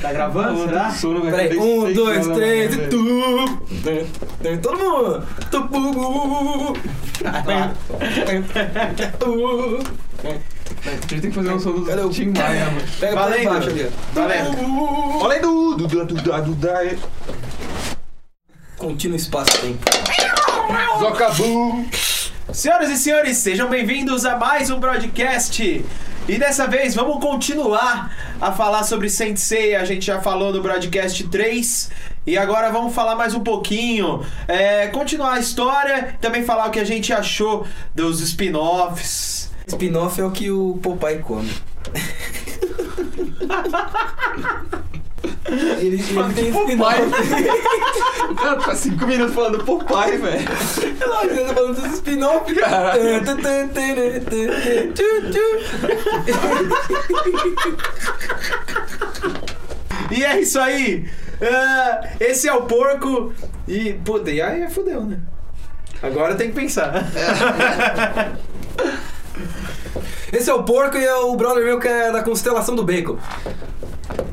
Tá gravando, será? Sono, vai Peraí, um, dois, três e tu. Tem Todo mundo. Tu, bu, bu, bu. A gente tem que fazer um som do Tim Maia, mano. Pega Valendo. baixo ali. ó. Valendo. Olha aí, do Duda, Duda, Duda. Contínuo espaço-tempo. Zocabu. Senhoras e senhores, sejam bem-vindos a mais um broadcast. E dessa vez vamos continuar a falar sobre Sensei. A gente já falou no broadcast 3. E agora vamos falar mais um pouquinho. é, continuar a história. Também falar o que a gente achou dos spin-offs. Spin-off é o que o Popeye come. Ele, ele tem spin-off. O cara tá cinco minutos falando Popeye, velho. Não, ele tá falando dos spin-off. Tchu. E é isso aí. Ah, esse é o porco. E, e aí fudeu, né? Agora tem que pensar. Esse é o porco e é o brother meu que é da constelação do bacon.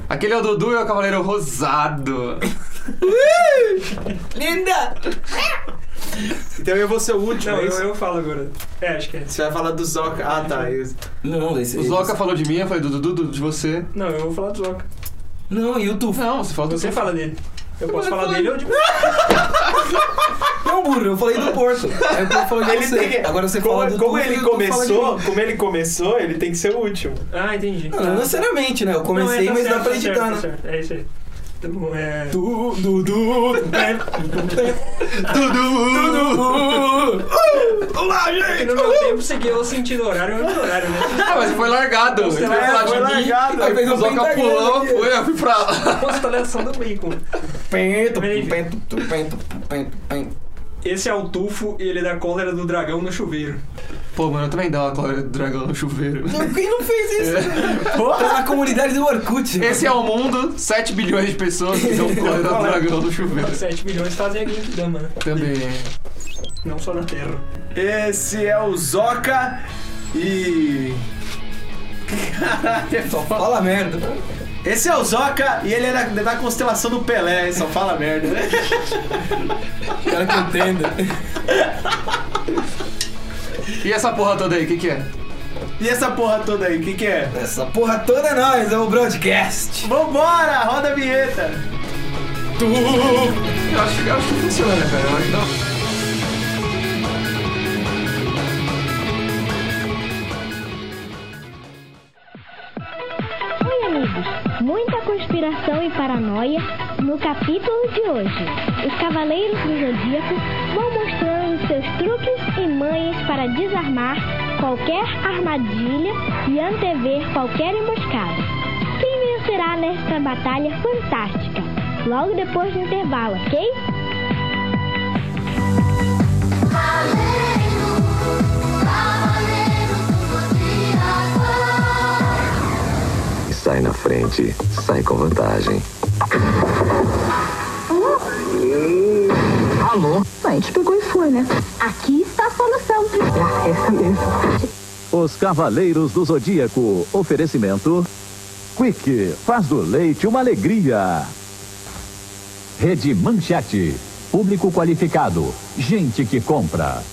Aquele é o Dudu e é o Cavaleiro Rosado. Linda! Então eu vou ser o último. Não, é eu, eu falo agora. É, acho que é. Você vai falar do Zoca. Ah, tá. isso. Não, esse, O Zoca falou de mim, eu falei do Dudu, de você. Não, eu vou falar do Zoca. Não, e o Tufo? Não, você falou do Você fala dele. Eu posso falar dele ou de Não, burro, eu falei do porco. Aí o porco falou de Ele você. tem que- Agora você como, fala do como ele o fala de começou, mim. como ele começou, ele tem que ser o último. Ah, entendi. Não, não necessariamente, né? Eu comecei, Não, é, tá mas certo, dá pra tá editar, certo, né? tá certo. É isso aí. Tá bom, é... Du, du, du, Dudu! Olá, Porque no meu tempo seguia o sentido horário e o horário, né? Ah, mas foi largado. Ele Você foi vai- falar foi de mim. largado. Aí fez O um Zoca pentagrama aqui. foi, eu fui pra lá. Constelação do bacon. Pento, pento, pento, pento, pento. Esse é o tufo e ele dá cólera do dragão no chuveiro. Pô, mano, eu também dá uma cólera do dragão no chuveiro. Não, Quem não fez isso? Tá na comunidade do Orkut. Esse é o mundo, 7 bilhões de pessoas que dão cólera do dragão no chuveiro. 7 bilhões fazem a Genkidama, né? Também. Não só na Terra. Esse é o Zoca e. Caralho, Só fala merda. Esse é o Zoca e ele é da, constelação do Pelé, só fala merda, né? Quero que entenda. E essa porra toda aí, o que que é? E essa porra toda aí, o que, que é? Essa porra toda é nós, é o broadcast. Vambora, roda a vinheta! Eu acho, eu acho que funciona, cara. Eu acho que não. No capítulo de hoje. Os Cavaleiros do Zodíaco vão mostrando seus truques e manhas para desarmar qualquer armadilha e antever qualquer emboscada. Quem vencerá nesta batalha fantástica? Logo depois do intervalo, ok? Sai na frente, sai com vantagem. Alô? A gente pegou e foi, né? Aqui está a solução. É essa mesmo. Os Cavaleiros do Zodíaco. Oferecimento. Quick, faz do leite uma alegria. Rede Manchete. Público qualificado. Gente que compra.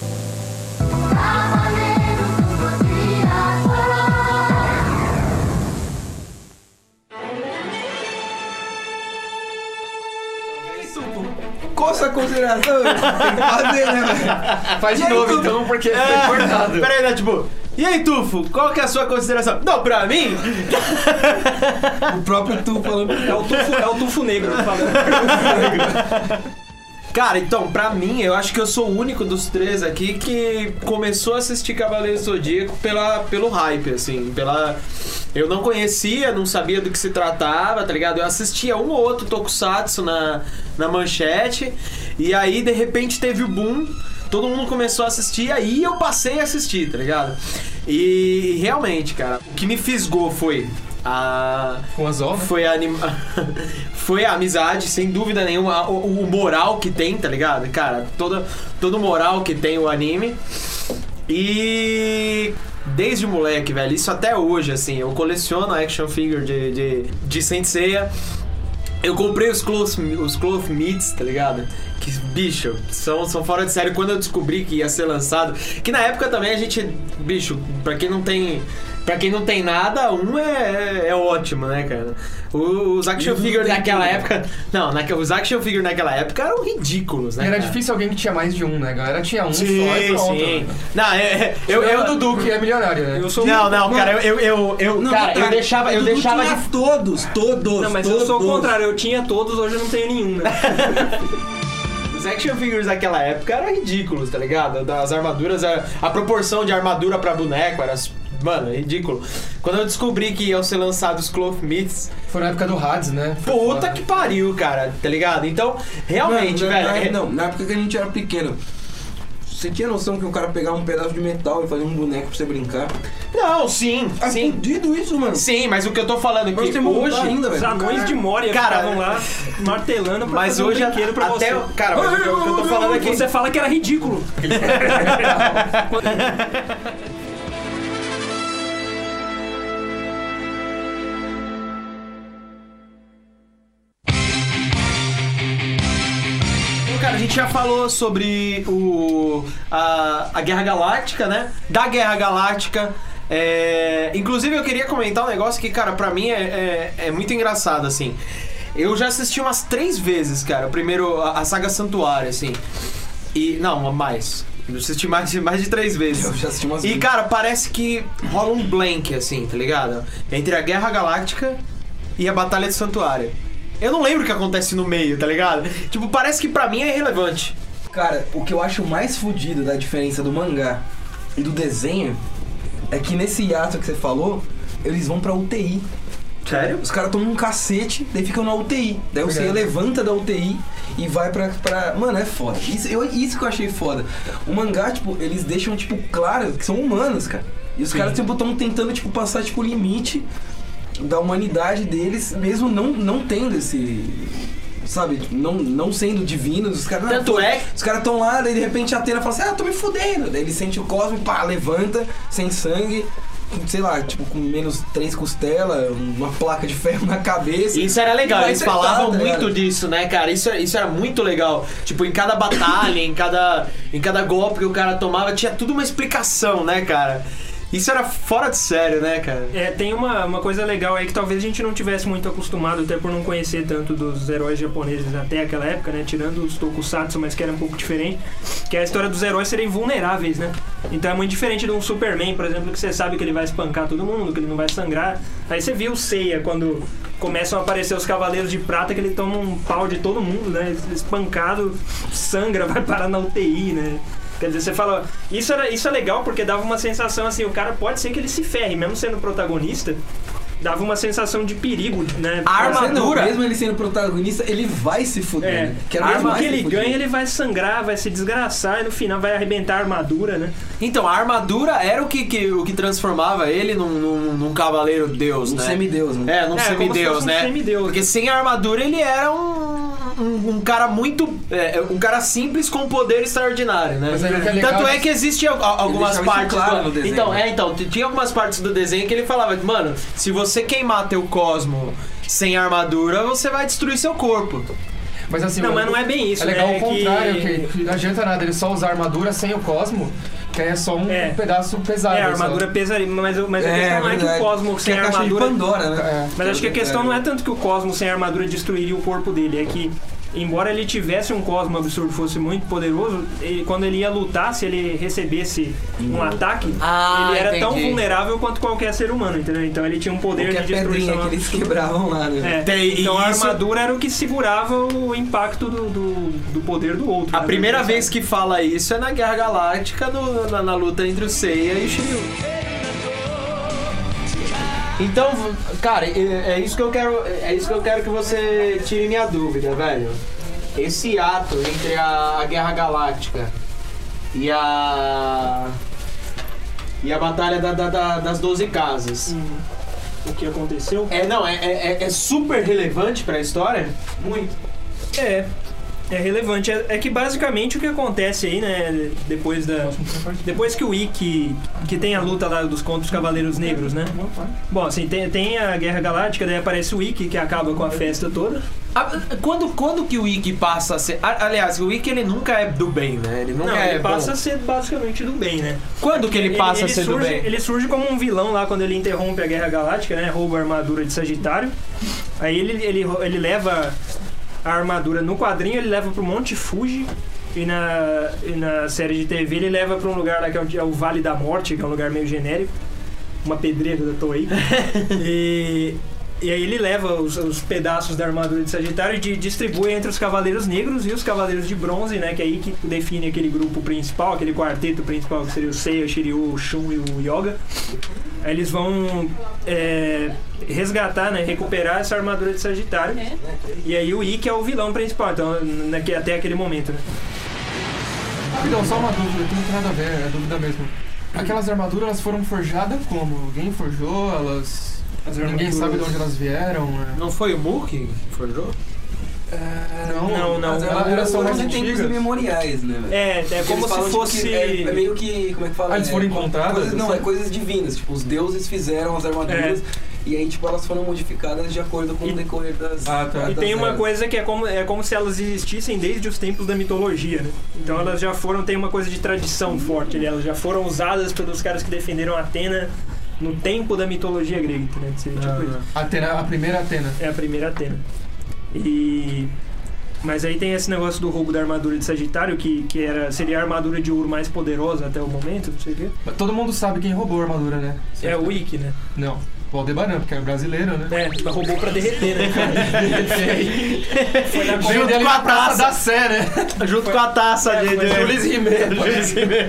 Consideração? Tem que fazer, né, velho? Faz de E novo então, porque foi É, cortado. Peraí, né, tipo, e aí, Tufo, qual que é a sua consideração? Não, pra mim, O próprio Tu falando. É o tufo, é o tufo negro falando. Cara, então, pra mim, eu acho que eu sou o único dos três aqui que começou a assistir Cavaleiro do Zodíaco pela, pelo hype, assim, pela... Eu não conhecia, não sabia do que se tratava, tá ligado? Eu assistia um ou outro tokusatsu na, na manchete, e aí, de repente, teve o boom, todo mundo começou a assistir, aí eu passei a assistir, tá ligado? E, realmente, cara, o que me fisgou foi a... Com as ovas? Foi a, anima... foi a amizade, sem dúvida nenhuma. O, o moral que tem, tá ligado? Cara, todo o moral que tem o anime. E desde moleque, velho. Isso até hoje, assim. Eu coleciono action figure de, de, de Saint Seiya. Eu comprei os cloth, os meats, tá ligado? Que, bicho, são, são fora de série. Quando eu descobri que ia ser lançado... Que na época também a gente... Bicho, pra quem não tem... Pra quem não tem nada, um é, é ótimo, né, cara? Os action figures naquela época... Não, naque- os action figures naquela época eram ridículos, né, Era cara? difícil alguém que tinha mais de um, né? A galera tinha um Sim, só e pronto. sim. né? Não, é, é, eu... Eu, eu o Dudu, que é milionário, né? Eu sou Não, não, cara, eu... eu, eu, eu- Não, cara, eu deixava, eu Dudu deixava tinha de todos, todos, Não, mas todos. eu sou o contrário, eu tinha todos, hoje eu não tenho nenhum, né? Os action figures daquela época eram ridículos, tá ligado? Das armaduras, a, a proporção de armadura pra boneco era. Mano, ridículo. Quando eu descobri que iam ser lançados os Cloth Myths, Foi na época do Hades, né? Foi puta foda. que pariu, cara, tá ligado? Então, realmente, Mano, na- velho. na- é- Não, na época que a gente era pequeno. Você tinha noção que o cara pegava um pedaço de metal e fazia um boneco pra você brincar? Não, sim, É sim. fudido isso, mano. Sim, mas o que eu tô falando aqui você montar hoje. ainda, Os velho. anões de Moria Cara, ficavam lá martelando pra Mas fazer hoje um brinquedo pra até. você. Cara, mas o que eu, o que eu tô falando aqui. Você fala que era ridículo. já falou sobre o, a, a Guerra Galáctica, né? Da Guerra Galáctica. É, inclusive, eu queria comentar um negócio que, cara, pra mim é, é, é muito engraçado, assim. Eu já assisti umas três vezes, cara. Primeiro, a, a saga Santuário, assim. E. Não, mais. Eu assisti mais de, mais de três vezes. Eu já assisti umas E, vezes. cara, parece que rola um blank, assim, tá ligado? Entre a Guerra Galáctica e a Batalha de Santuário. Eu não lembro o que acontece no meio, tá ligado? Tipo, parece que pra mim é irrelevante. Cara, o que eu acho mais fudido da diferença do mangá e do desenho é que nesse hiato que você falou, eles vão pra UTI. Sério? Os caras tomam um cacete, daí ficam na UTI. Daí você Verdade. levanta da UTI e vai pra. pra... Mano, é foda. Isso, eu, isso que eu achei foda. O mangá, tipo, eles deixam, tipo, claro que são humanos, cara. E os caras, tipo, estão tentando, tipo, passar, tipo, o limite da humanidade deles, mesmo não, não tendo esse. Sabe, não, não sendo divinos, os caras. não, Tanto é- Os caras tão lá, daí de repente a Atena fala assim: Ah, tô me fudendo. Daí ele sente o cosmo, pá, levanta, sem sangue, sei lá, tipo, com menos três costelas, uma placa de ferro na cabeça. Isso era legal, eles falavam tá muito disso, né, cara? Isso, isso era muito legal. Tipo, em cada batalha, em cada, em cada golpe que o cara tomava, tinha tudo uma explicação, né, cara? Isso era fora de sério, né, cara? É, tem uma, uma coisa legal aí que talvez a gente não tivesse muito acostumado, até por não conhecer tanto dos heróis japoneses até aquela época, né? Tirando os tokusatsu, mas que era um pouco diferente. Que é a história dos heróis serem vulneráveis, né? Então é muito diferente de um Superman, por exemplo, que você sabe que ele vai espancar todo mundo, que ele não vai sangrar. Aí você viu o Seiya quando começam a aparecer os Cavaleiros de Prata, que ele toma um pau de todo mundo, né? Espancado, sangra, vai parar na UTI, né? Quer dizer, você fala. Isso, era, isso é legal porque dava uma sensação assim, o cara pode ser que ele se ferre, mesmo sendo protagonista, dava uma sensação de perigo, né? A armadura- mesmo ele sendo protagonista, ele vai se fuder. É, né? era mesmo mais que ele ganhe, ele vai sangrar, vai se desgraçar e no final vai arrebentar a armadura, né? Então, a armadura era o que, que- o que transformava ele num, num, num cavaleiro deus, Um né? semideus, né? É, num É, como se semideus, fosse um né? semideus. Porque sem a armadura ele era um, um, um cara muito. é, um cara simples com poder extraordinário, né? É Tanto é é que existe al- al- algumas partes. claro do- desenho, então, né? é, então, tinha algumas partes do desenho que ele falava, mano, se você queimar teu cosmo sem armadura, você vai destruir seu corpo. Mas assim, Não, mas não é bem isso, É legal né? o contrário, Que- que... que não adianta nada ele só usar armadura sem o cosmo, que aí é só um É. pedaço pesado. É, a só. armadura pesaria, mas, mas a É, questão não é que o. Cosmo sem é a caixa de armadura. Pandora, né? É. Mas acho que a questão não é tanto que o Cosmo sem armadura destruiria o corpo dele, é que, embora ele tivesse um Cosmo absurdo, fosse muito poderoso, ele- quando ele ia lutar, se ele recebesse um ataque, Ah, ele era tão entendi. vulnerável quanto qualquer ser humano, entendeu? Então ele tinha um poder Qualquer de destruição que eles quebravam lá, né? É, Tem- então e a isso- armadura era o que segurava o impacto do, do, do poder do outro. A né? primeira Do vez que fala isso é na Guerra Galáctica, no- na, na luta entre o Seiya e o Shiryu. Então, cara, é, é isso que eu quero, é isso que eu quero que você tire minha dúvida, velho. Esse ato entre a, a Guerra Galáctica e a e a batalha da- da- da- das 12 casas. Hum, o que aconteceu. É, não, é, é, é- é super relevante pra história? Muito. É. É relevante. É, é que basicamente o que acontece aí, né, depois da. Depois que o Ikki. que tem a luta lá dos contra os Cavaleiros Negros, né? Bom, assim, tem, tem a Guerra Galáctica, daí aparece o Ikki, que acaba com a festa toda. Ah, Quando, quando que o Ikki passa a ser. Aliás, o Ikki ele nunca é do bem, né? Ele nunca Não, é ele passa bom. a ser basicamente do bem, né? Quando que ele passa a ser do surge, bem? Ele surge como um vilão lá quando ele interrompe a Guerra Galáctica, né? Rouba a armadura de Sagitário. Aí ele, ele, ele leva a armadura no quadrinho, ele leva pro Monte Fuji. E na, e na série de TV ele leva pra um lugar lá que é o, é o Vale da Morte, que é um lugar meio genérico. Uma pedreira da Toei. e, e aí ele leva os, os pedaços da armadura de Sagitário e di- distribui entre os Cavaleiros Negros e os Cavaleiros de Bronze, né? Que é aí que define aquele grupo principal, aquele quarteto principal, que seria o Seiya, o Shiryu, o Shun e o Yoga. Aí eles vão é, resgatar, né? Recuperar essa armadura de Sagitário. E aí o Ikki é o vilão principal, então, naque- até aquele momento, né? Rapidão, só uma dúvida, que não tem nada a ver, é dúvida mesmo. Aquelas armaduras elas foram forjadas como? Alguém forjou? Elas. Ninguém sabe de onde elas vieram? é? Não foi o Mu que forjou? É, não, Não, não. As armaduras são mais antigas. imemoriais, né? É, é como Eles se tipo, fosse. é, é meio que. Como é que fala? Ah, eles É, foram encontradas, coisas- não, assim? é coisas divinas. Tipo, os deuses fizeram as armaduras. E aí, tipo, elas foram modificadas de acordo com E- o decorrer das. Ah, tá. E tem uma eras. coisa que é como, é como se elas existissem desde os tempos da mitologia, né? Então elas já foram, tem uma coisa de tradição forte ali, elas já foram usadas pelos caras que defenderam Atena no tempo da mitologia grega, né? Seria tipo isso. Atena, a primeira Atena. É a primeira Atena. E. Mas aí tem esse negócio do roubo da armadura de Sagitário, que, que era, seria a armadura de ouro mais poderosa até o momento, não sei o quê. Mas Todo mundo sabe quem roubou a armadura, né? É o Ikki, né? Não. O Aldebaran, porque é brasileiro, né? É, mas roubou pra derreter, né? Foi na dele com a taça. da Sé, né? Junto com a taça É, de, de Jules Rimet. Jules Rimet.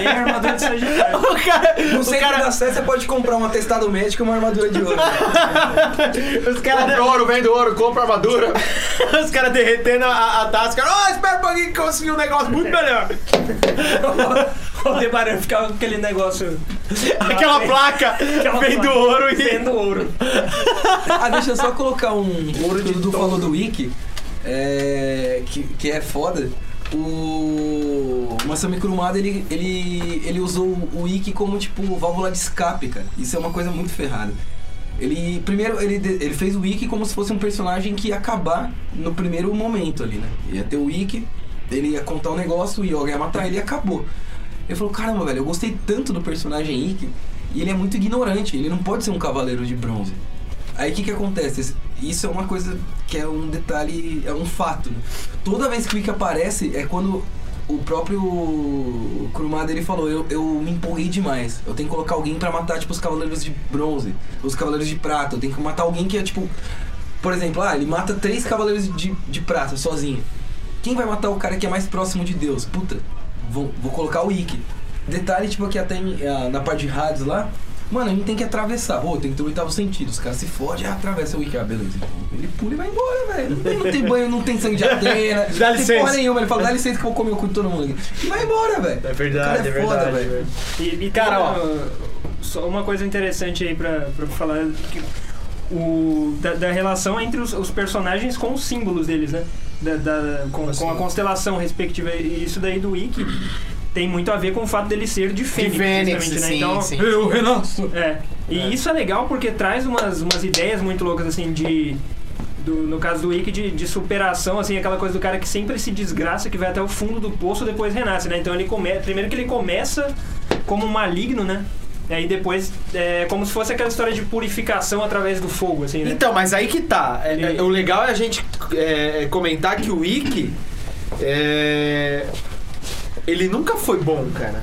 e a armadura de Sagitário. O cara, No o centro cara, da Sé, você pode comprar um atestado médico e uma armadura de ouro. os caras ouro, vende ouro, compra armadura. os cara derretendo a, a taça. Os caras, oh, espera um pouquinho que eu consegui um negócio muito melhor. O Aldebaran ficava com aquele negócio. Aquela placa Aquela vem do placa. ouro e. Vendo ouro. ah, deixa eu só colocar um. Ouro de Dudu falou do Wiki. É, que, que é foda. O Masami Kurumada, ele, ele, ele usou o Wiki como, tipo, válvula de escape, cara. Isso é uma coisa muito ferrada. Ele, primeiro, ele, ele fez o Wiki como se fosse um personagem que ia acabar no primeiro momento ali, né? Ia ter o Wiki, ele ia contar um negócio, o Yoga ia matar ele e acabou. Ele falou, caramba, velho, eu gostei tanto do personagem Ikki e ele é muito ignorante, ele não pode ser um cavaleiro de bronze. Aí o que que acontece? Isso é uma coisa que é um detalhe, é um fato. né? Toda vez que o Ikki aparece é quando o próprio Kurumada ele falou, eu, eu me empolguei demais. Eu tenho que colocar alguém pra matar tipo os cavaleiros de bronze, os cavaleiros de prata. Eu tenho que matar alguém que é tipo, por exemplo, ah, ele mata três cavaleiros de, de prata sozinho. Quem vai matar o cara que é mais próximo de Deus? Puta, vou, vou colocar o Ikki. Detalhe, tipo, aqui até ah, na parte de rádios lá. Mano, a gente tem que atravessar. Pô, tem que ter o oitavo sentido. Os caras se fodem, ah, atravessa o Ikki. Ah, beleza. Então, Ele pula e vai embora, velho. Não tem, não tem banho, não tem sangue de Atena. Dá não tem licença. porra nenhuma. Ele fala, dá licença que eu vou comer o cu de todo mundo aqui. E vai embora, velho. É verdade, é é foda, verdade. velho. E, e Cara, tem ó. só uma coisa interessante aí pra, pra falar que o, da, da relação entre os, os personagens com os símbolos deles, né? Da, da- com, com a constelação respectiva. E isso daí do Wiki tem muito a ver com o fato dele ser de Fênix, Fênix, justamente, né? sim, Então, sim. Eu renasço. É. E isso é legal porque traz umas, umas ideias muito loucas, assim, de. do- no caso do Wiki, de, de superação, assim, aquela coisa do cara que sempre se desgraça, que vai até o fundo do poço depois renasce, né? Então ele começa. Primeiro que ele começa como um maligno, né? E aí depois é como se fosse aquela história de purificação através do fogo, assim, né? Então, mas aí que tá. É, Ele- é, o legal é a gente é, comentar que o Ikki. é, ele nunca foi bom, cara.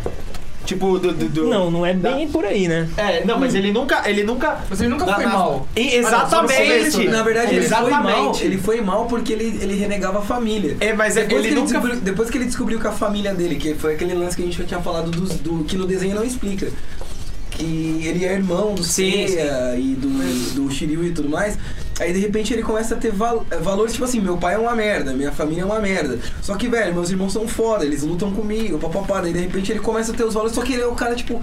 Tipo, do. do, do- Não, não é bem por aí, né? É, não, mas ele nunca. Ele nunca. Mas ele nunca Na- foi na- mal. E- Ah, exatamente. começo, né? Na verdade, ele foi mal. Ele foi mal porque ele, ele renegava a família. É, mas é- depois, ele nunca. descobriu, depois que ele descobriu que a família dele, que foi aquele lance que a gente já tinha falado dos, do que no desenho não explica. Que ele é irmão do Sim, Seiya e do, do Shiryu e tudo mais. Aí de repente ele começa a ter val- valores tipo assim: meu pai é uma merda, minha família é uma merda. Só que, velho, meus irmãos são foda, eles lutam comigo, papapá. Daí de repente ele começa a ter os valores, só que ele é o cara tipo.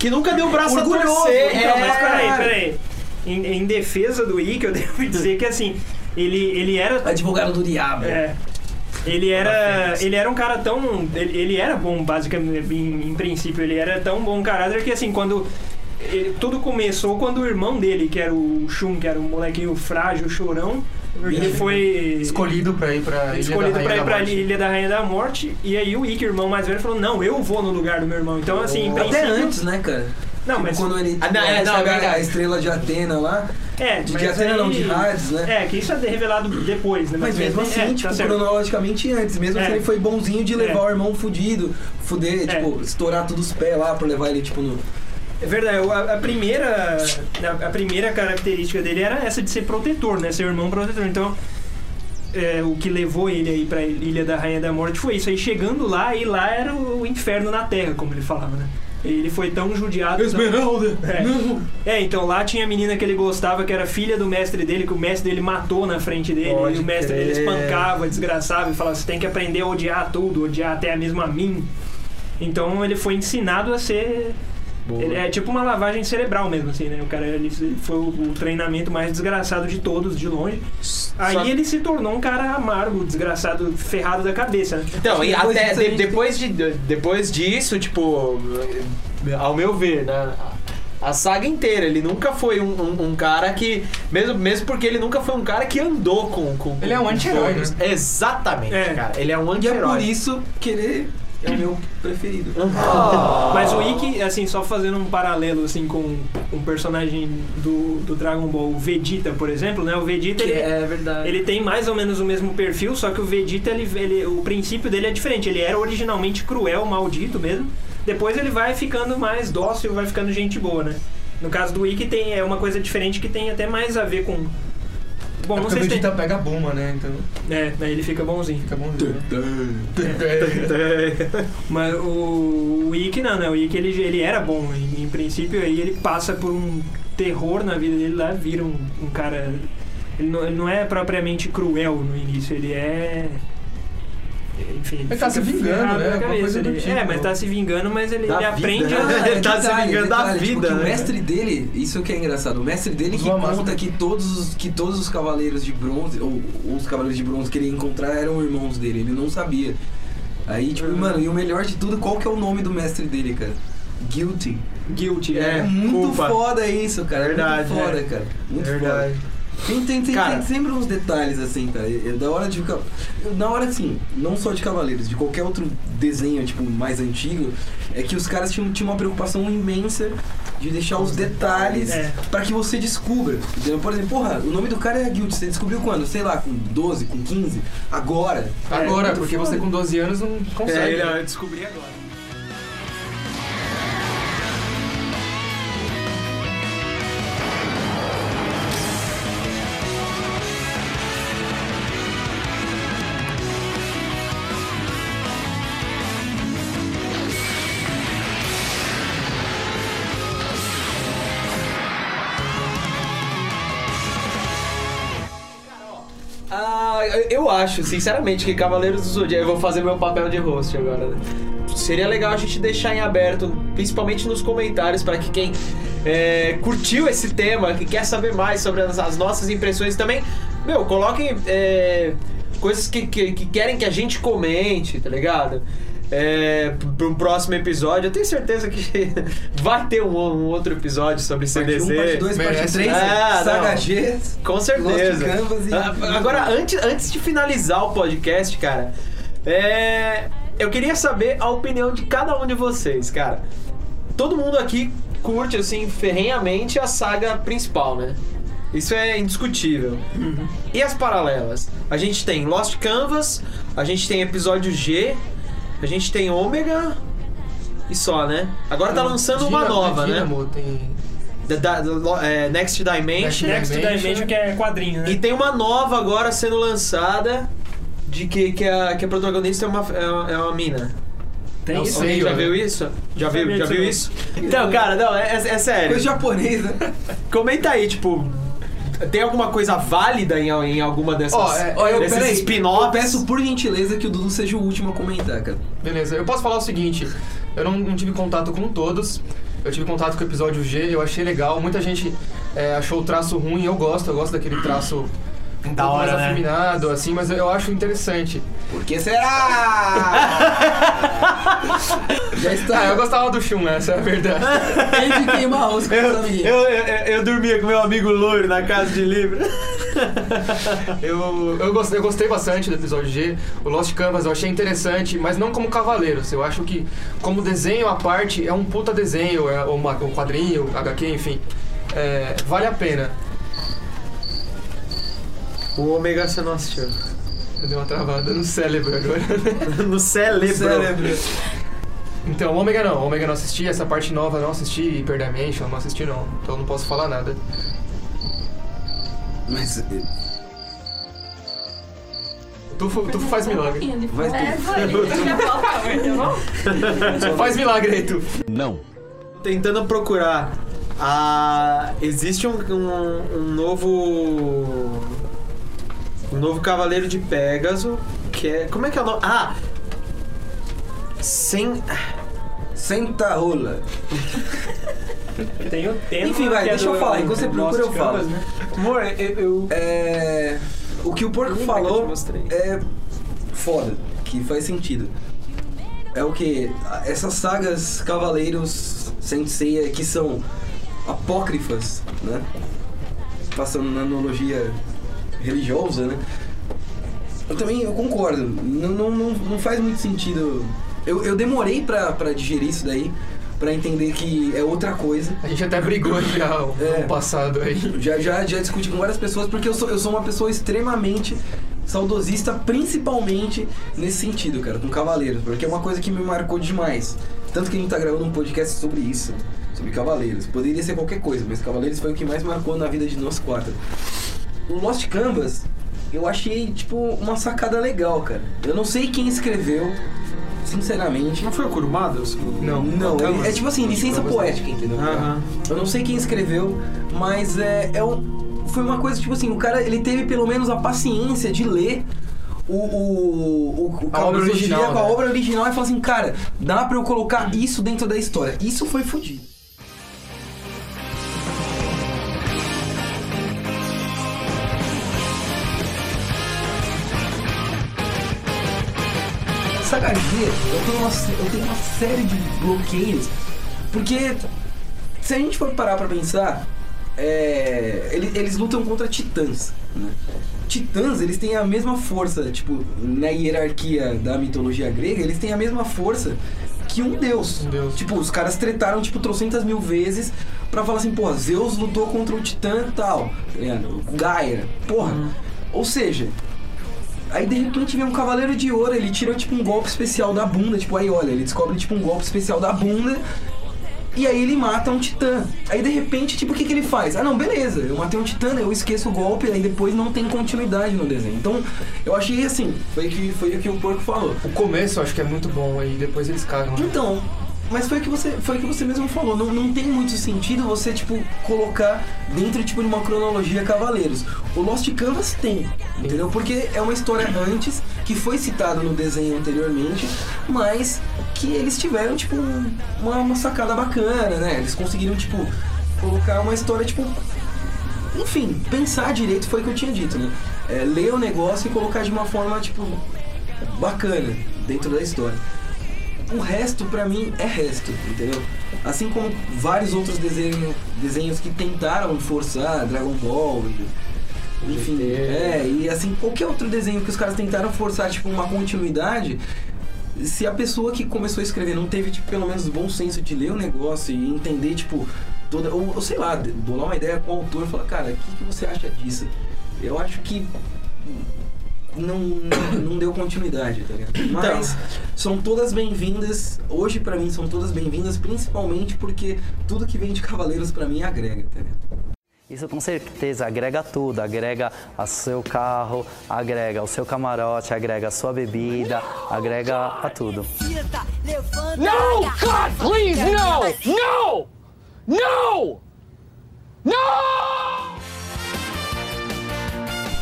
Que nunca deu o braço a Orgulhoso, torcer. então, Não, é, mas peraí, peraí. Em, em defesa do Ikki, eu devo dizer que assim, ele, ele era Advogado do diabo. É. Ele era, ele era um cara tão. Ele, ele era bom, basicamente, em, em princípio. Ele era tão bom caráter que, assim, quando. ele- tudo começou quando o irmão dele, que era o Shun, que era um molequinho frágil, chorão, ele foi. Escolhido pra ir pra Ilha escolhido da pra ir Morte. Ilha da Rainha da Morte. E aí o Ikki, irmão mais velho, falou: Não, eu vou no lugar do meu irmão. Então, assim, em Até antes, né, cara? Não, Tipo, mas. quando ele Ah, não, é, recebe não, é a- a estrela de Atena lá. É, De mas Atena aí- não, de Hades, né? É, que isso é revelado depois, né? Mas mesmo é, assim, tá tipo, certo. cronologicamente antes. Mesmo É. assim, ele foi bonzinho de levar É. o irmão fudido, fuder, É. tipo, estourar todos os pés lá pra levar ele, tipo, no. É verdade, a, a primeira a, a primeira característica dele era essa de ser protetor, né? Ser irmão protetor. Então, é, o que levou ele aí pra Ilha da Rainha da Morte foi isso. Aí chegando lá, e lá era o inferno na Terra, como ele falava, né? Ele foi tão judiado. tão- É. Não! É, então lá tinha a menina que ele gostava, que era filha do mestre dele, que o mestre dele matou na frente dele. Pode e o mestre crer. dele espancava, desgraçava, e falava: você tem que aprender a odiar tudo, odiar até mesmo a mim. Então ele foi ensinado a ser. Ele é tipo uma lavagem cerebral mesmo, assim, né? O cara ele foi o, o treinamento mais desgraçado de todos, de longe. Aí Só- ele se tornou um cara amargo, desgraçado, ferrado da cabeça, né? Então, e Depois até de- gente depois, de, depois disso, tipo, ao meu ver, né? A saga inteira, ele nunca foi um, um- um cara que. Mesmo, mesmo porque ele nunca foi um cara que andou com. com Ele é um anti-herói, né? Exatamente, É. cara. Ele é um E é anti-herói. por isso que ele é o meu preferido. Mas o Ikki, assim, só fazendo um paralelo assim com um personagem do, do Dragon Ball, o Vegeta, por exemplo, né? O Vegeta ele, é verdade. ele tem mais ou menos o mesmo perfil, só que o Vegeta ele, ele- o princípio dele é diferente. Ele era originalmente cruel, maldito mesmo. Depois ele vai ficando mais dócil, vai ficando gente boa, né? No caso do Ikki tem é uma coisa diferente que tem até mais a ver com Bom, É não porque sei o se tem... Vegeta pega a bomba, né? Então É, aí ele fica bonzinho. fica bom. Né? Mas o, o Ikki não, né? O Ikki ele, ele era bom. Em, em princípio, aí ele passa por um terror na vida dele lá, vira um, um cara. Ele não, ele não é propriamente cruel no início, ele é. Enfim, Ele tá se vingando, né? cabeça. Ele- tipo. É, mas tá se vingando, mas ele, Da ele aprende a. Ele tá se detalhe, vingando da detalhe, tipo, vida, que né? o mestre dele, isso que é engraçado, o mestre dele que máscara. conta que todos, os, que todos os cavaleiros de bronze, ou os cavaleiros de bronze que ele ia encontrar eram irmãos dele, ele não sabia. Aí, tipo, Uhum. mano, e o melhor de tudo, qual que é o nome do mestre dele, cara? Guilty. Guilty, É, é. muito culpa. foda isso, cara. Verdade, é muito foda, é. cara. Muito Verdade. foda. Tem, tem, tem, Cara. tem sempre uns detalhes assim, cara. É da hora de ficar. Na hora assim, não só de Cavaleiros, de qualquer outro desenho, tipo, mais antigo, é que os caras tinham, tinham uma preocupação imensa de deixar os detalhes É. pra que você descubra. Entendeu? Por exemplo, porra, o nome do cara é Guild, você descobriu quando? Sei lá, com 12, com 15? Agora. Agora, muito porque foda. você com 12 anos não consegue. É, ele, eu descobri agora. Eu acho, sinceramente, que Cavaleiros do Zodíaco. Eu vou fazer meu papel de host agora. Seria legal a gente deixar em aberto, principalmente nos comentários, para que quem é, curtiu esse tema, que quer saber mais sobre as, as nossas impressões também, meu, coloquem é, coisas que, que, que querem que a gente comente, tá ligado? É, para um próximo episódio, eu tenho certeza que vai ter um, um outro episódio sobre Parte CDZ. 1, parte 2, parte Merece. 3, Ah, Saga. G. Com certeza. Lost Canvas e- Ah, Agora, antes, antes de finalizar o podcast, cara, é, eu queria saber a opinião de cada um de vocês, cara. Todo mundo aqui curte, assim, ferrenhamente a saga principal, né? Isso é indiscutível. E as paralelas? A gente tem Lost Canvas, a gente tem episódio G, a gente tem Ômega e só, né? Agora tá lançando uma nova, né? Tem... Da- da- da- é, Next Dimension. Next Dimension. Que é quadrinho, né? E tem uma nova agora sendo lançada de que, que, a, que a protagonista é uma, é uma, é uma mina. Tem Não isso. sei. Já viu isso? Já viu, já viu não. isso? Então, cara, não, é, é sério. Coisa japonesa. Comenta aí, tipo, tem alguma coisa válida em, em alguma dessas, Ó, é, Ó, eu, desses peraí, eu spin-offs? peço por gentileza que o Dudu seja o último a comentar, cara. Beleza, eu posso falar o seguinte, eu não, não tive contato com todos, eu tive contato com o episódio G, eu achei legal, muita gente é, achou o traço ruim, eu gosto, eu gosto daquele traço um Da pouco hora, mais né? afeminado, assim, mas eu acho interessante. Por que será? Já Ah, está. eu gostava do Shun, essa é a verdade. Tem de queimar os com Eu, eu, eu, eu dormia com meu amigo loiro na casa de livro. Eu, eu, gostei, eu gostei bastante do episódio G. O Lost Canvas eu achei interessante, mas não como Cavaleiros. Eu acho que, como desenho à parte, é um puta desenho, é uma, um quadrinho, HQ, enfim. É, vale a pena. O Ômega você não assistiu. Eu dei uma travada no cérebro agora. no cérebro. Cérebro. Então, Ômega não, Ômega não assisti, essa parte nova não assisti, Hyper Dimension não assisti não. Então não posso falar nada. Mas. eh, Tufo, o Tufo faz milagre. Vai É, tu. foi. Tá bom? Faz milagre aí, Tufo. Não. Tentando procurar. Ah, existe um, um, um novo. Um novo Cavaleiro de Pégaso. Que é. Como é que é o nome? Ah! Sem. Senta rola. Tem o tema Enfim, vai, é deixa eu falar, enquanto você procura, eu falo. Né? Amor, eu. eu- É. O que o porco Lembra falou é foda, que faz sentido. É o que? Essas sagas Cavaleiros Senseiya que são apócrifas, né? Passando na analogia religiosa, né? Eu também eu concordo. Não, não, não, não faz muito sentido. Eu, eu demorei pra, pra digerir isso daí, pra entender que é outra coisa. A gente até brigou já no É. passado aí. Já, já, já discuti com várias pessoas porque eu sou, eu sou uma pessoa extremamente saudosista, principalmente nesse sentido, cara, com Cavaleiros, porque é uma coisa que me marcou demais. Tanto que a gente tá gravando um podcast sobre isso, sobre Cavaleiros. Poderia ser qualquer coisa, mas Cavaleiros foi o que mais marcou na vida de nós quatro. O Lost Canvas, eu achei, tipo, uma sacada legal, cara. Eu não sei quem escreveu, sinceramente. Não foi o Kurumada? Não, Não, é, tipo assim, licença poética, entendeu? Aham. Eu não sei quem escreveu, mas é, é um, foi uma coisa tipo assim, o cara ele teve pelo menos a paciência de ler o, o, o, o A obra original, a né? obra original e falar assim, cara, dá pra eu colocar isso dentro da história. Isso foi fodido. Essa HQ, eu tenho, uma, eu tenho uma série de bloqueios, porque se a gente for parar pra pensar, é, ele- eles lutam contra titãs, né? Titãs, eles têm a mesma força, tipo, na hierarquia da mitologia grega, eles têm a mesma força que um deus. Um deus. Tipo, os caras tretaram, tipo, trocentas mil vezes pra falar assim, pô, Zeus lutou contra o titã e tal, tá? Gaia, porra. Ou seja, Aí de repente vem um cavaleiro de ouro, ele tira tipo um golpe especial da bunda, tipo, aí olha, ele descobre tipo um golpe especial da bunda. E aí ele mata um titã. Aí de repente, tipo, o que, que ele faz? Ah não, beleza, eu matei um titã, eu esqueço o golpe, aí depois não tem continuidade no desenho. Então, eu achei assim, foi o que, foi o que o porco falou. O começo eu acho que é muito bom, aí depois eles cagam. né? Então, mas foi o que você, foi que você mesmo falou. Não, não tem muito sentido você, tipo, colocar dentro, tipo, de uma cronologia Cavaleiros. O Lost Canvas tem, entendeu? Porque é uma história antes, que foi citada no desenho anteriormente, mas que eles tiveram, tipo, uma, uma sacada bacana, né? Eles conseguiram, tipo, colocar uma história, tipo... Enfim, pensar direito foi o que eu tinha dito, né? É, ler o negócio e colocar de uma forma, tipo, bacana dentro da história. O resto, pra mim, é resto, entendeu? Assim como vários outros desenhos, desenhos que tentaram forçar Dragon Ball, e- enfim, é, e assim, qualquer outro desenho que os caras tentaram forçar, tipo, uma continuidade, se a pessoa que começou a escrever não teve, tipo, pelo menos bom senso de ler o negócio e entender, tipo, toda, ou, ou sei lá, bolar uma ideia com o autor e falar, cara, o que, que você acha disso? Eu acho que não, não, não deu continuidade, tá ligado? Mas são todas bem-vindas. Hoje, pra mim, são todas bem-vindas, principalmente porque tudo que vem de Cavaleiros, pra mim, agrega, tá ligado? Isso com certeza agrega tudo, agrega o seu carro, agrega o seu camarote, agrega a sua bebida, agrega a tudo. No! God, please, no! No! No! No!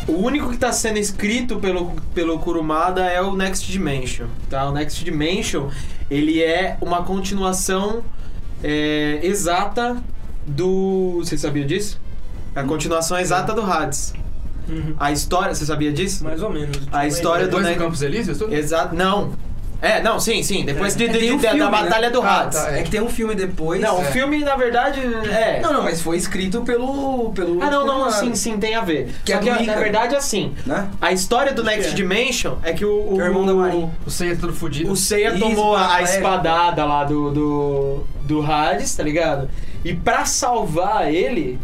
O único que tá sendo escrito pelo, pelo Kurumada é o Next Dimension, tá? O Next Dimension, ele é uma continuação é, exata do... Você sabia disso? A continuação exata do Hades. A história, você sabia disso? Mais ou menos. A história do Depois do Next Campos Elíseos? Exato, não. É, não, sim, sim. Depois de, É, de- um de- da- filme, da né? Batalha do Ah, Hades. tá, É que tem um filme depois. Não, o É. filme, na verdade, é. Não, não, mas foi escrito pelo. pelo Ah, não, não, pelo- sim, sim, tem a ver. Que Só é que, do na verdade, assim, Né? a história do Next é. Dimension é que o... É o irmão da Marinha. O Seiya todo fudido. O Seiya Isso, tomou a, a espadada lá do, do, do Hades, tá ligado? E pra salvar ele,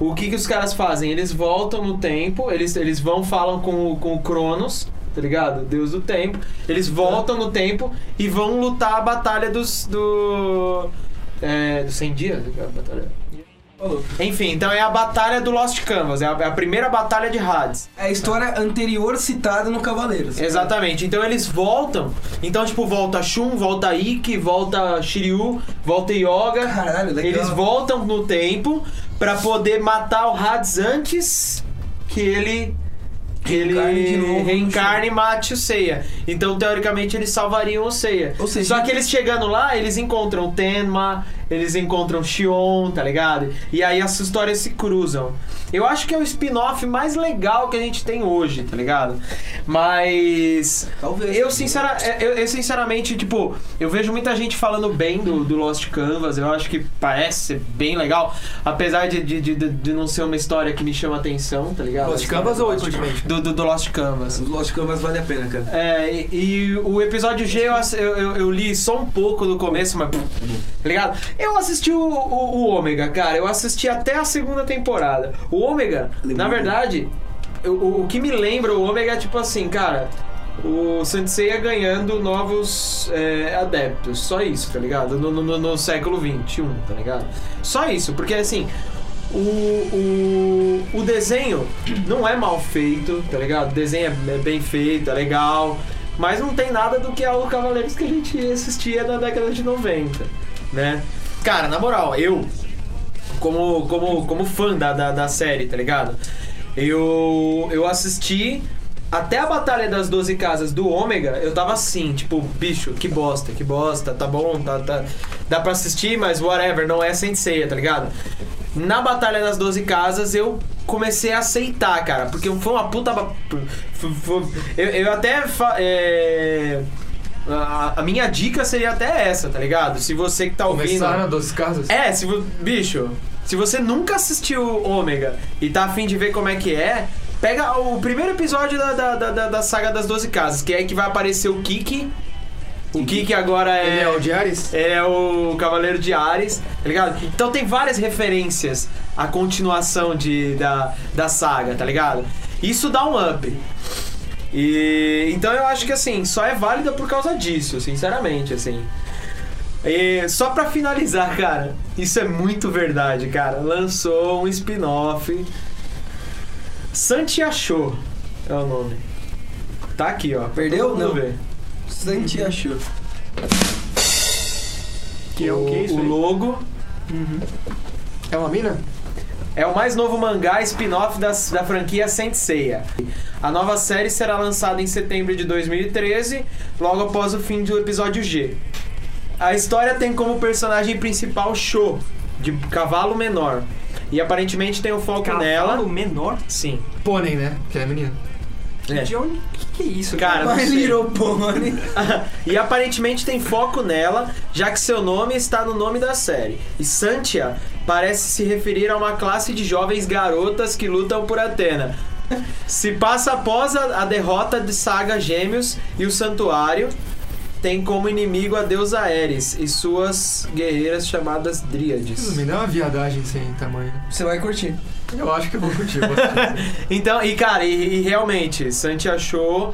o que que os caras fazem? Eles voltam no tempo, eles, eles vão, falam com, com o Cronos, tá ligado? Deus do tempo. Eles voltam no tempo e vão lutar a batalha dos... do... É, dos 100 dias? a batalha. Enfim, então é a batalha do Lost Canvas, é a, é a primeira batalha de Hades. É a história anterior citada no Cavaleiros. Exatamente. Então eles voltam. Então, tipo, volta Shun, volta Ikki, volta Shiryu, volta Yoga. Caralho, legal. Eles voltam no tempo pra poder matar o Hades antes que ele. Que ele Reencarne e mate o Seiya. Então, teoricamente, eles salvariam o Seiya. Ou seja, Só que eles chegando lá, eles encontram Tenma, eles encontram Xion, tá ligado? E aí as histórias se cruzam. Eu acho que é o spin-off mais legal que a gente tem hoje, tá ligado? Mas. Talvez. Eu, sincera, eu, eu, sinceramente, tipo, eu vejo muita gente falando bem do, do Lost Canvas. Eu acho que parece ser bem legal. Apesar de, de, de, de não ser uma história que me chama atenção, tá ligado? Lost Canvas ou Ultimate? Do, do, do Lost Canvas. Os Lost Canvas vale a pena, cara. É, e, e o episódio G eu, eu, eu- li só um pouco do começo, mas. Tá ligado? Eu assisti o, o, o Ômega, cara. Eu assisti até a segunda temporada. O Ômega, na verdade, eu- o, o que me lembra o Ômega é tipo assim, cara. O Senseiya ganhando novos é, adeptos. Só isso, tá ligado? No, no, no século XXI, tá ligado? Só isso, porque assim. O, o, o desenho não é mal feito, tá ligado? O desenho é, é bem feito, é legal. Mas não tem nada do que é o Cavaleiros que a gente assistia na década de 90, né? Cara, na moral, eu, como, como, como fã da, da, da série, tá ligado? Eu, eu assisti até a Batalha das 12 Casas do Ômega, eu tava assim, tipo, bicho, que bosta, que bosta, tá bom, tá, tá, dá pra assistir, mas whatever, não é Senseiya, tá ligado? Na Batalha das 12 Casas eu comecei a aceitar, cara, porque foi uma puta. Eu, eu até. é, A, a minha dica seria até essa, tá ligado? Se você que tá ouvindo. Começaram a 12 casas? É, se bicho, se você nunca assistiu Ômega e tá afim de ver como é que é, pega o primeiro episódio da, da, da, da- saga das 12 casas, que é aí que vai aparecer o Kiki. O Kiki agora é. Ele é o de Ares? É o Cavaleiro de Ares, tá ligado? Então tem várias referências à continuação de, da, da saga, tá ligado? Isso dá um up. E então eu acho que assim, só é válida por causa disso, sinceramente, assim. E só pra finalizar, cara, isso é muito verdade, cara. Lançou um spin-off. Santi achou é o nome. Tá aqui, ó. Perdeu? Não. vê. Santi achou. Que é o que isso o aí? logo É uma mina? É o mais novo mangá spin-off da, da franquia Saint Seiya. A nova série será lançada em setembro de 2013, logo após o fim do episódio G. A história tem como personagem principal Sho, de cavalo menor. E aparentemente tem o foco Cavalo nela. menor? Sim. Pônei, né? Que é menina. É. De onde? Que, que é isso? Cara, My sei. Little Pony. e aparentemente tem foco nela, já que seu nome está no nome da série. E Santia parece se referir a uma classe de jovens garotas que lutam por Atena. Se passa após a, a derrota de Saga Gêmeos e o Santuário, tem como inimigo a deusa Ares e suas guerreiras chamadas Dríades. Me dá uma viadagem sem tamanho. Você vai curtir. Eu acho que eu vou curtir. Então, e cara, e, e realmente, Santi achou.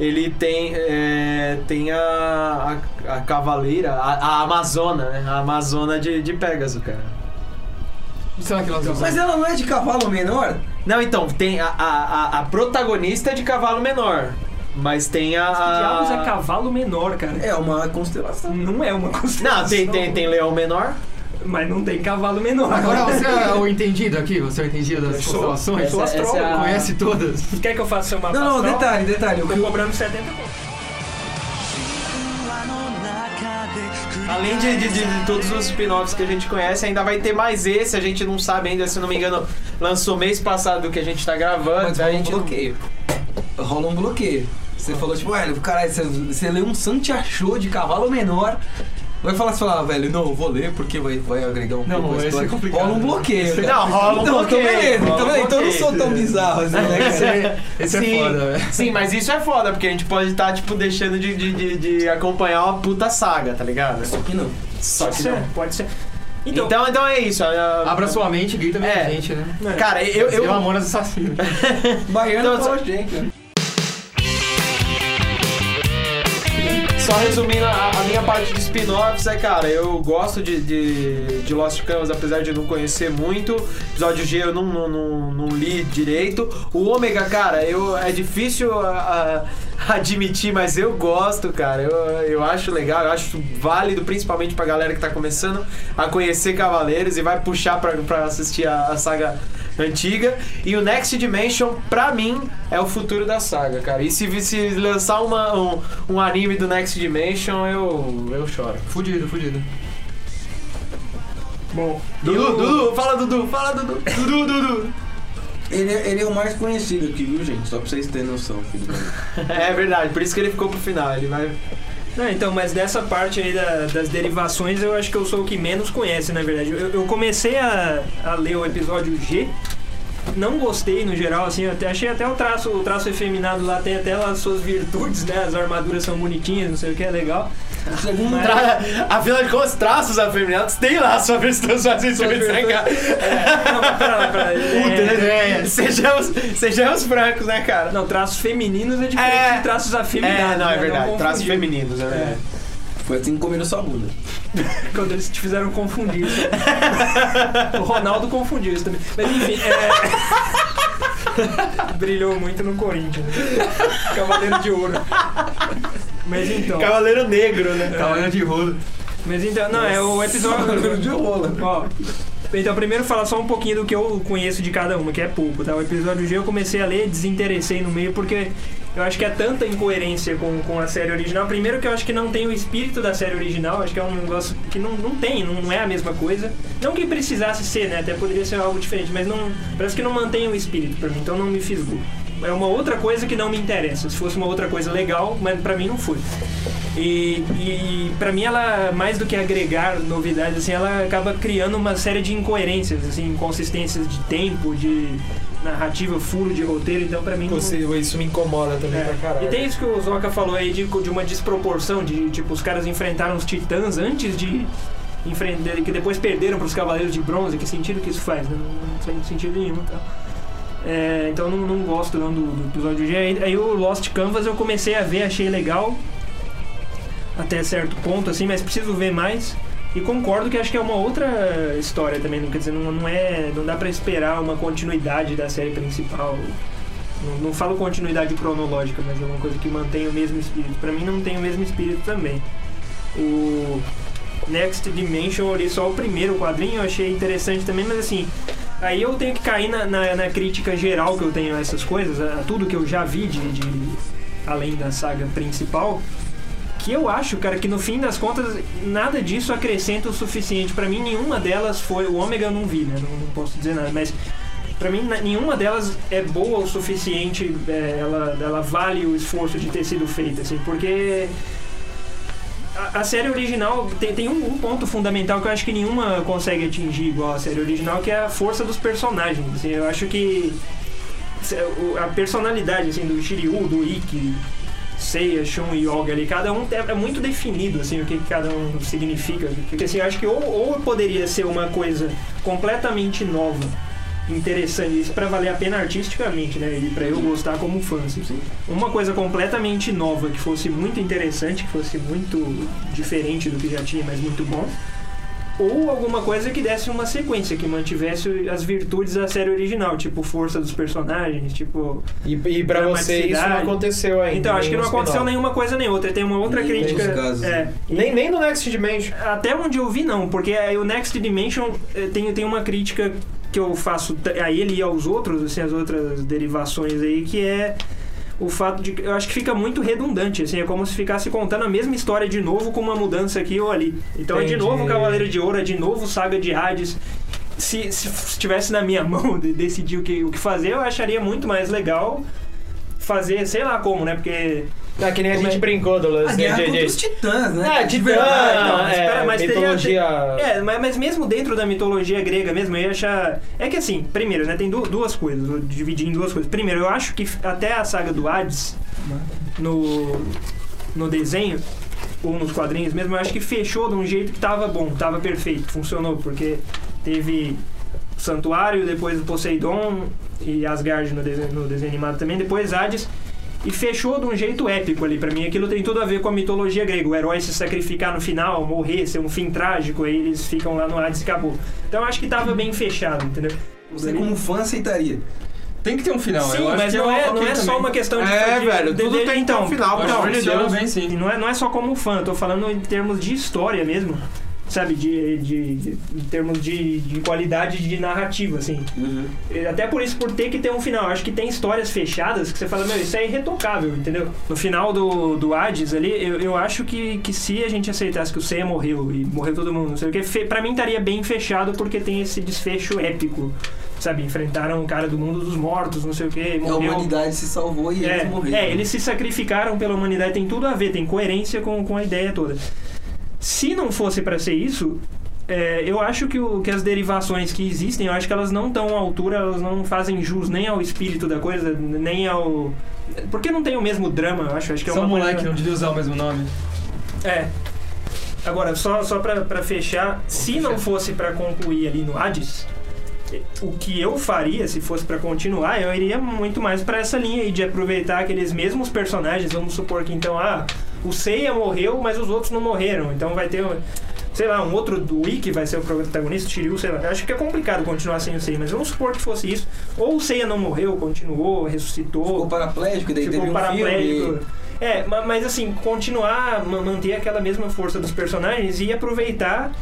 Ele tem, é, tem a, a, a cavaleira, a, a Amazona, né? A Amazona de, de Pégaso, cara. Será que nós vamos... Mas ela não é de cavalo menor? Não, então, tem a, a, a, a protagonista de cavalo menor. Mas tem a. Que diabos é cavalo menor, cara? É uma constelação. Não é uma constelação. Não, tem, tem, tem leão menor. Mas não tem cavalo menor. Agora você é o entendido aqui? Você é o entendido das sou- constelações? eu sou Essa- astrólogo. essa é a- Conhece todas? Quer que eu faça seu mapa Não, não, detalhe, detalhe. O Tô eu- cobrando 70 pontos. além de, de- de- de todos os spin-offs que a gente conhece, ainda vai ter mais esse. A gente não sabe ainda, se não me engano, lançou mês passado que a gente tá gravando. Mas a rola um gente não- bloqueio. Rola um bloqueio. Você falou, tipo, velho, caralho, você, você leu um Santiachou de cavalo menor. Vai falar assim, falar, velho, não, eu vou ler porque vai, vai agregar um Não, pouco a é. Rola um bloqueio. É. Não, rola um então, bloqueio, Então, beleza, rola então, um então eu não sou bloqueio. tão bizarro assim, né? Esse é, esse é Sim, foda, velho. sim, mas isso é foda, porque a gente pode estar, tipo, deixando de, de, de, de acompanhar uma puta saga, tá ligado? Só que não. Só Pode que ser, não. pode ser. Então, Então, então, é isso. a- Abra sua mente, grita É. gente, né? Cara, eu. Eu, eu Mamonas Assassino. Baiano Então, fala gente, né? Só resumindo a, a minha parte de spin-offs, é, cara, eu gosto de, de, de Lost Canvas, apesar de não conhecer muito. Episódio G eu não, não, não, não li direito. O Ômega, cara, eu, é difícil a- a- admitir, mas eu gosto, cara. Eu, eu acho legal, eu acho válido, principalmente pra galera que tá começando a conhecer Cavaleiros e vai puxar pra, pra assistir a, a saga antiga. E o Next Dimension, pra mim, é o futuro da saga, cara. E se, se lançar uma, um, um anime do Next Dimension, eu, eu choro. Fudido, fudido. bom, Dudu, Dudu, fala Dudu, fala Dudu. Dudu, Dudu. Ele, é- ele é o mais conhecido aqui, viu, gente? Só pra vocês terem noção, filho. É verdade, por isso que ele ficou pro final. Ele vai. Não, então, mas dessa parte aí da- das derivações, eu acho que eu sou o que menos conhece, na verdade. Eu, eu comecei a, a ler o episódio G, não gostei no geral, assim, eu até, achei até o traço, o traço efeminado lá tem até as suas virtudes, né? As armaduras são bonitinhas, não sei o que, é legal. Mas- Tra... Afinal de contas, traços afeminados tem lá sua versão, né, cara? É, não, mas pera lá, pera lá. Puta, É, né? Sejamos, sejamos francos, né, cara? Não, traços femininos é diferente É. de traços afeminados. É, não, é né? verdade. confundir. Traços femininos, é verdade. Foi assim que comeram sua bunda. Quando eles te fizeram confundir. o Ronaldo confundiu isso também. Mas enfim, é... Brilhou muito no Corinthians. né? Cavaleiro de ouro. Mas então. Cavaleiro Negro, né? Cavaleiro de rolo. Mas então, não, é o episódio. de rola. Ó, então, primeiro falar só um pouquinho do que eu conheço de cada uma, que é pouco, tá? O episódio G eu comecei a ler, desinteressei no meio, porque eu acho que é tanta incoerência com, com a série original. Primeiro que eu acho que não tem o espírito da série original, acho que é um negócio que não, não tem, não, não é a mesma coisa. Não que precisasse ser, né? Até poderia ser algo diferente, mas não parece que não mantém o espírito pra mim, então não me fisgou. É uma outra coisa que não me interessa. Se fosse uma outra coisa legal, mas pra mim não foi. E, e para mim ela mais do que agregar novidades assim, ela acaba criando uma série de incoerências, assim, inconsistências de tempo, de narrativa, furo de roteiro, então pra mim não- Você- Isso me incomoda também é. pra caralho. E tem isso que o Zoka falou aí de, de uma desproporção, de tipo, os caras enfrentaram os titãs antes de enfrentar, que depois perderam pros cavaleiros de bronze, que sentido que isso faz? Não, não faz sentido nenhum. Tá? É, então não, não gosto não do, do episódio G. Aí, aí o Lost Canvas eu comecei a ver, achei legal. Até certo ponto, assim, mas preciso ver mais. E concordo que acho que é uma outra história também, não quer dizer, não, não é. Não dá pra esperar uma continuidade da série principal. Não, não falo continuidade cronológica, mas é uma coisa que mantém o mesmo espírito. Pra mim não tem o mesmo espírito também. O Next Dimension, eu li só o primeiro quadrinho, eu achei interessante também, mas assim, aí eu tenho que cair na, na, na crítica geral que eu tenho a essas coisas, a, tudo que eu já vi de, de além da saga principal. Que eu acho, cara, que no fim das contas nada disso acrescenta o suficiente. Pra mim, nenhuma delas foi. O Ômega eu não vi, né? Não, não posso dizer nada, mas Pra mim, nenhuma delas é boa o suficiente, é, ela, ela vale o esforço de ter sido feita, assim, porque a, a série original tem, tem um, um ponto fundamental que eu acho que nenhuma consegue atingir igual a série original, que é a força dos personagens. assim, eu acho que a personalidade assim, do Shiryu, do Ikki, Seiya, Shun e Yoga ali, cada um é, é muito definido, assim, o que cada um significa. Porque, assim, eu acho que ou, ou poderia ser uma coisa completamente nova, interessante, isso pra valer a pena artisticamente, né, e pra eu gostar como fã, assim. Uma coisa completamente nova, que fosse muito interessante, que fosse muito diferente do que já tinha, mas muito bom. Ou alguma coisa que desse uma sequência, que mantivesse as virtudes da série original, tipo força dos personagens, tipo. E, e pra você isso não aconteceu ainda. Então, acho que não aconteceu nenhuma coisa nem outra. Tem uma outra Nem crítica. casos. É, Nem, nem no Next Dimension. até onde eu vi, não, porque aí o Next Dimension eh, tem, tem uma crítica que eu faço a ele e aos outros, assim, as outras derivações aí, que é o fato de que eu acho que fica muito redundante, assim, é como se ficasse contando a mesma história de novo com uma mudança aqui ou ali. Então é de Entendi. novo Cavaleiro de Ouro, é de novo Saga de Hades. Se, se estivesse na minha mão de decidir o que, o que fazer, eu acharia muito mais legal fazer, sei lá como, né? Porque. É que nem a Como gente é- brincou, Douglas. A de- guerra de- contra de- os titãs, né? É, De Titã, verdade. Não, mas é, espera, mas teria- mitologia... É, mas, mas mesmo dentro da mitologia grega mesmo, eu ia achar. É que assim, primeiro, né, tem du- duas coisas, vou dividir em duas coisas. Primeiro, eu acho que até a saga do Hades, no, no desenho, ou nos quadrinhos mesmo, eu acho que fechou de um jeito que tava bom, tava perfeito, funcionou, porque teve o Santuário, depois o Poseidon e Asgard no desenho, no desenho animado também, depois Hades. E fechou de um jeito épico ali pra mim. Aquilo tem tudo a ver com a mitologia grega. O herói se sacrificar no final, morrer, ser um fim trágico, aí eles ficam lá no Hades e acabou. Então eu acho que tava bem fechado, entendeu? Você como fã aceitaria. Tem que ter um final. Sim, eu acho mas que não é, não é também. só uma questão de. É, de- velho, de- tudo de- tem então, um final, pelo amor de Deus. bem, sim. Não é, não é só como fã, tô falando em termos de história mesmo. Sabe, de, de, de- em termos de, de qualidade de narrativa, assim. E Até por isso, por ter que ter um final. Eu acho que tem histórias fechadas que você fala, meu, isso é irretocável, entendeu? No final do, do Hades ali, eu, eu acho que, que se a gente aceitasse que o Seiya morreu e morreu todo mundo, não sei o que, fe, pra mim estaria bem fechado porque tem esse desfecho épico. Sabe, enfrentaram o cara do mundo dos mortos, não sei o que, A humanidade se salvou e É, eles morreram. é, eles se sacrificaram pela humanidade, tem tudo a ver, tem coerência com, com a ideia toda. Se não fosse pra ser isso, é, eu acho que, o, que as derivações que existem, eu acho que elas não estão à altura, elas não fazem jus nem ao espírito da coisa, nem ao. Porque não tem o mesmo drama, eu acho. Acho que é uma um coisa- moleque, não devia usar o mesmo nome. É. Agora, só, só pra, pra fechar, se não fosse pra concluir ali no Hades, o que eu faria se fosse pra continuar, eu iria muito mais pra essa linha aí de aproveitar aqueles mesmos personagens. Vamos supor que então, ah, o Seiya morreu, mas os outros não morreram. Então vai ter, sei lá, um outro do Wiki vai ser o protagonista, Shiryu, sei lá. Acho que é complicado continuar sem o Seiya, mas vamos supor que fosse isso. Ou o Seiya não morreu, continuou, ressuscitou. Ficou paraplégico, daí Ficou teve um paraplégico. filme. É, ma- mas assim, continuar, ma- manter aquela mesma força dos personagens e aproveitar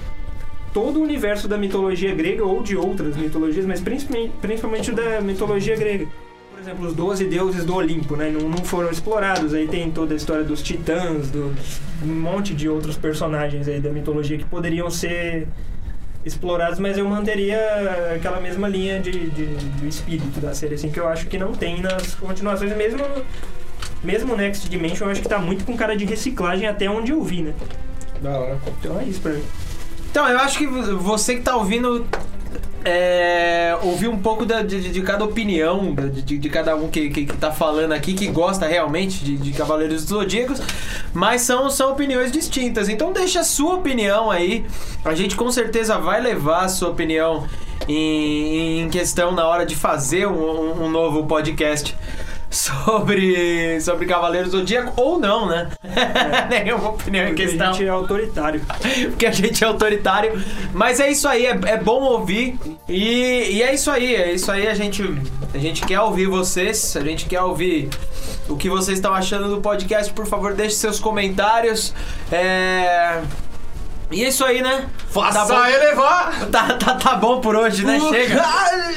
todo o universo da mitologia grega ou de outras mitologias, mas principalmente, principalmente da mitologia grega. Exemplo, os 12 deuses do Olimpo, né? Não, não foram explorados. Aí tem toda a história dos titãs, do, um monte de outros personagens aí da mitologia que poderiam ser explorados, mas eu manteria aquela mesma linha de, de, de espírito da série, assim, que eu acho que não tem nas continuações, mesmo mesmo Next Dimension, eu acho que tá muito com cara de reciclagem até onde eu vi, né? Da hora. Então é isso pra mim. Então, eu acho que você que tá ouvindo. É, ouvir um pouco da- de, de cada opinião de, de- cada um que, que, que tá falando aqui, que gosta realmente de, de Cavaleiros dos Zodíacos, mas são, são opiniões distintas. Então deixa a sua opinião aí. A gente com certeza vai levar a sua opinião em, em questão na hora de fazer um- um novo podcast sobre, sobre Cavaleiros do Zodíaco, ou não, né? Nenhuma opinião em Porque questão a gente é autoritário. porque a gente é autoritário. Mas é isso aí, é, é bom ouvir. E, e é isso aí, é isso aí. A gente, a gente quer ouvir vocês, a gente quer ouvir o que vocês estão achando do podcast. Por favor, deixe seus comentários. É. E é isso aí, né? Faça Tá bom. elevar! Tá, tá, tá bom por hoje, né? Chega. cara-